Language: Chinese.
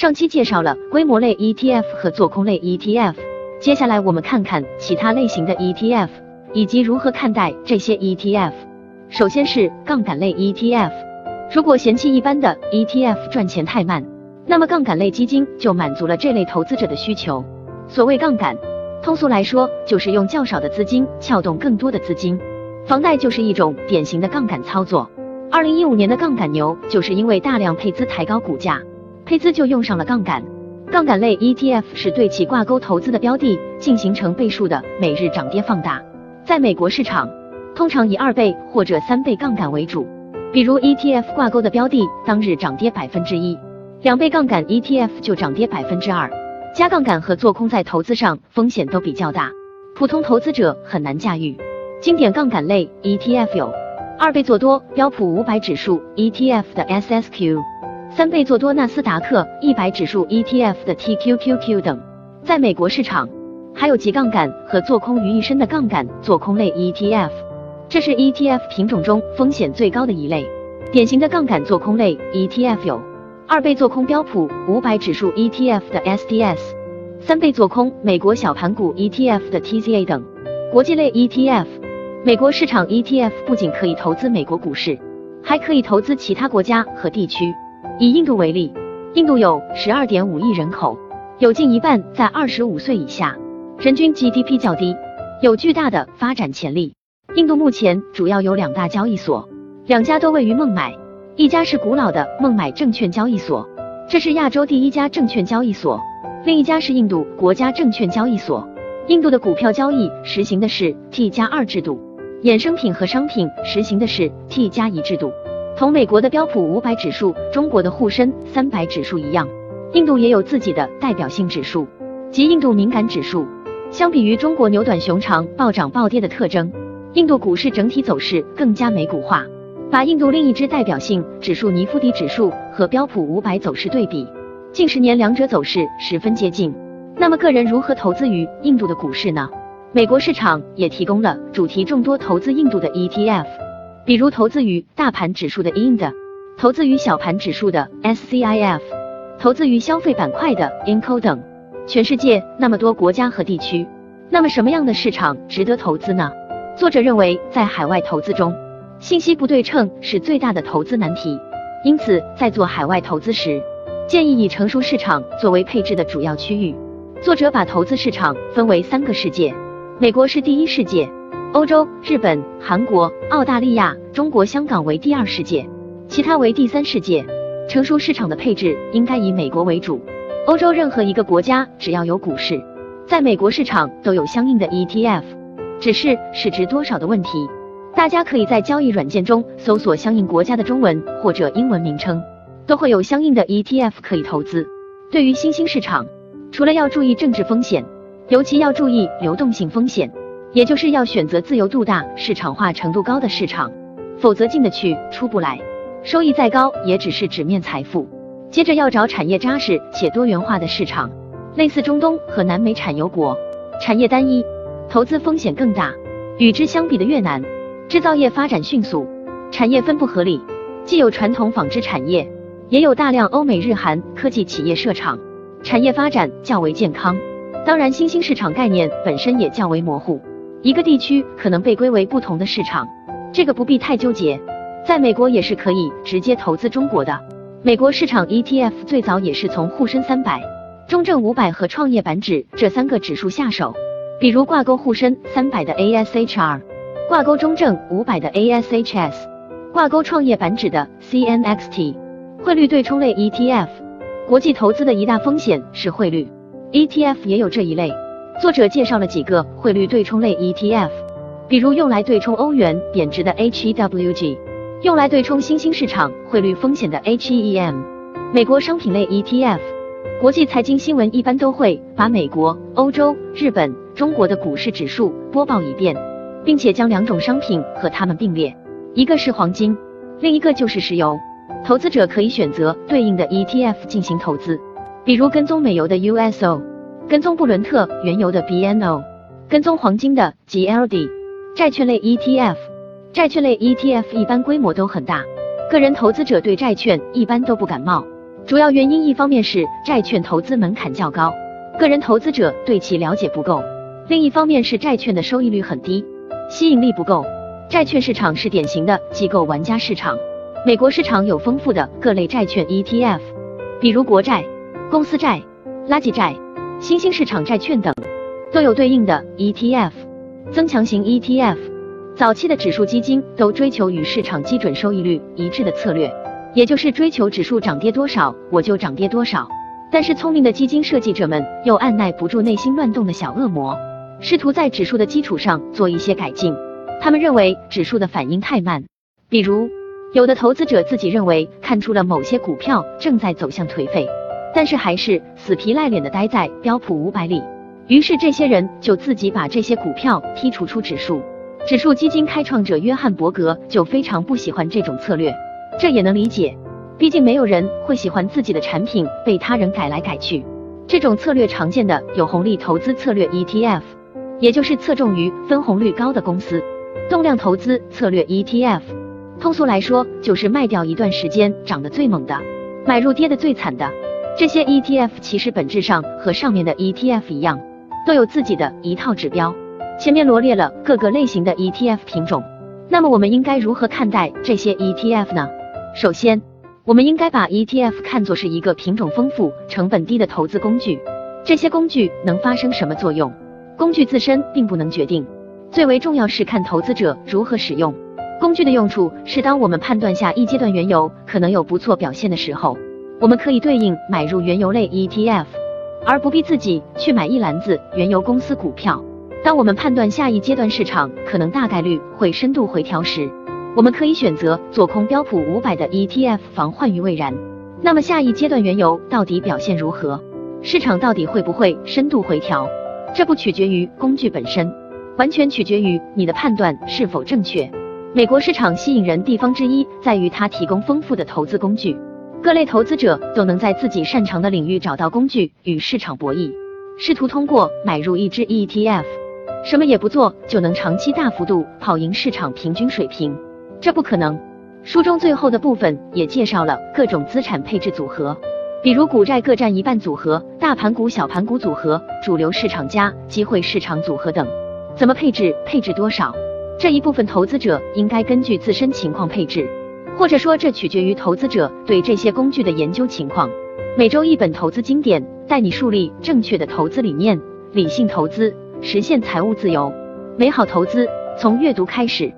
上期介绍了规模类 ETF 和做空类 ETF，接下来我们看看其他类型的 ETF 以及如何看待这些 ETF。首先是杠杆类 ETF，如果嫌弃一般的 ETF 赚钱太慢，那么杠杆类基金就满足了这类投资者的需求。所谓杠杆，通俗来说就是用较少的资金撬动更多的资金。房贷就是一种典型的杠杆操作。二零一五年的杠杆牛，就是因为大量配资抬高股价，配资就用上了杠杆。杠杆类 ETF 是对其挂钩投资的标的进行成倍数的每日涨跌放大。在美国市场，通常以二倍或者三倍杠杆为主。比如 ETF 挂钩的标的当日涨跌百分之一，两倍杠杆 ETF 就涨跌百分之二。加杠杆和做空在投资上风险都比较大，普通投资者很难驾驭。经典杠杆类 ETF 有二倍做多标普五百指数 ETF 的 SSQ，三倍做多纳斯达克一百指数 ETF 的 TQQQ 等。在美国市场，还有集杠杆和做空于一身的杠杆做空类 ETF，这是 ETF 品种中风险最高的一类。典型的杠杆做空类 ETF 有二倍做空标普五百指数 ETF 的 SDS，三倍做空美国小盘股 ETF 的 TZA 等。国际类 ETF。美国市场 ETF 不仅可以投资美国股市，还可以投资其他国家和地区。以印度为例，印度有十二点五亿人口，有近一半在二十五岁以下，人均 GDP 较低，有巨大的发展潜力。印度目前主要有两大交易所，两家都位于孟买，一家是古老的孟买证券交易所，这是亚洲第一家证券交易所，另一家是印度国家证券交易所。印度的股票交易实行的是 T 加二制度。衍生品和商品实行的是 T 加一制度，同美国的标普五百指数、中国的沪深三百指数一样，印度也有自己的代表性指数，即印度敏感指数。相比于中国牛短熊长、暴涨暴跌的特征，印度股市整体走势更加美股化。把印度另一支代表性指数尼夫迪指数和标普五百走势对比，近十年两者走势十分接近。那么个人如何投资于印度的股市呢？美国市场也提供了主题众多投资印度的 ETF，比如投资于大盘指数的 IND，投资于小盘指数的 SCIF，投资于消费板块的 INCO 等。全世界那么多国家和地区，那么什么样的市场值得投资呢？作者认为，在海外投资中，信息不对称是最大的投资难题。因此，在做海外投资时，建议以成熟市场作为配置的主要区域。作者把投资市场分为三个世界。美国是第一世界，欧洲、日本、韩国、澳大利亚、中国香港为第二世界，其他为第三世界。成熟市场的配置应该以美国为主，欧洲任何一个国家只要有股市，在美国市场都有相应的 ETF，只是市值多少的问题。大家可以在交易软件中搜索相应国家的中文或者英文名称，都会有相应的 ETF 可以投资。对于新兴市场，除了要注意政治风险。尤其要注意流动性风险，也就是要选择自由度大、市场化程度高的市场，否则进得去出不来，收益再高也只是纸面财富。接着要找产业扎实且多元化的市场，类似中东和南美产油国，产业单一，投资风险更大。与之相比的越南，制造业发展迅速，产业分布合理，既有传统纺织产业，也有大量欧美日韩科技企业设厂，产业发展较为健康。当然，新兴市场概念本身也较为模糊，一个地区可能被归为不同的市场，这个不必太纠结。在美国也是可以直接投资中国的。美国市场 ETF 最早也是从沪深三百、中证五百和创业板指这三个指数下手，比如挂钩沪深三百的 ASHR，挂钩中证五百的 ASHS，挂钩创业板指的 CNXT。汇率对冲类 ETF，国际投资的一大风险是汇率。ETF 也有这一类，作者介绍了几个汇率对冲类 ETF，比如用来对冲欧元贬值的 HEWG，用来对冲新兴市场汇率风险的 HEM。美国商品类 ETF，国际财经新闻一般都会把美国、欧洲、日本、中国的股市指数播报一遍，并且将两种商品和它们并列，一个是黄金，另一个就是石油。投资者可以选择对应的 ETF 进行投资。比如跟踪美油的 USO，跟踪布伦特原油的 BNO，跟踪黄金的 GLD，债券类 ETF，债券类 ETF 一般规模都很大，个人投资者对债券一般都不感冒，主要原因一方面是债券投资门槛较高，个人投资者对其了解不够；另一方面是债券的收益率很低，吸引力不够。债券市场是典型的机构玩家市场。美国市场有丰富的各类债券 ETF，比如国债、公司债、垃圾债、新兴市场债券等，都有对应的 ETF。增强型 ETF，早期的指数基金都追求与市场基准收益率一致的策略，也就是追求指数涨跌多少我就涨跌多少。但是聪明的基金设计者们又按耐不住内心乱动的小恶魔，试图在指数的基础上做一些改进。他们认为指数的反应太慢，比如有的投资者自己认为看出了某些股票正在走向颓废，但是还是死皮赖脸的待在标普五百里。于是这些人就自己把这些股票剔除出指数。指数基金开创者约翰伯格就非常不喜欢这种策略，这也能理解，毕竟没有人会喜欢自己的产品被他人改来改去。这种策略常见的有红利投资策略 ETF，也就是侧重于分红率高的公司；动量投资策略 ETF，通俗来说就是卖掉一段时间涨得最猛的，买入跌得最惨的。这些 ETF 其实本质上和上面的 ETF 一样。都有自己的一套指标。前面罗列了各个类型的 ETF 品种，那么我们应该如何看待这些 ETF 呢？首先，我们应该把 ETF 看作是一个品种丰富、成本低的投资工具。这些工具能发生什么作用？工具自身并不能决定，最为重要是看投资者如何使用工具的用处。是当我们判断下一阶段原油可能有不错表现的时候，我们可以对应买入原油类 ETF。而不必自己去买一篮子原油公司股票。当我们判断下一阶段市场可能大概率会深度回调时，我们可以选择做空标普五百的 ETF，防患于未然。那么下一阶段原油到底表现如何？市场到底会不会深度回调？这不取决于工具本身，完全取决于你的判断是否正确。美国市场吸引人地方之一在于它提供丰富的投资工具。各类投资者都能在自己擅长的领域找到工具与市场博弈，试图通过买入一只 ETF，什么也不做就能长期大幅度跑赢市场平均水平，这不可能。书中最后的部分也介绍了各种资产配置组合，比如股债各占一半组合、大盘股小盘股组合、主流市场加机会市场组合等。怎么配置？配置多少？这一部分投资者应该根据自身情况配置。或者说，这取决于投资者对这些工具的研究情况。每周一本投资经典，带你树立正确的投资理念，理性投资，实现财务自由。美好投资从阅读开始。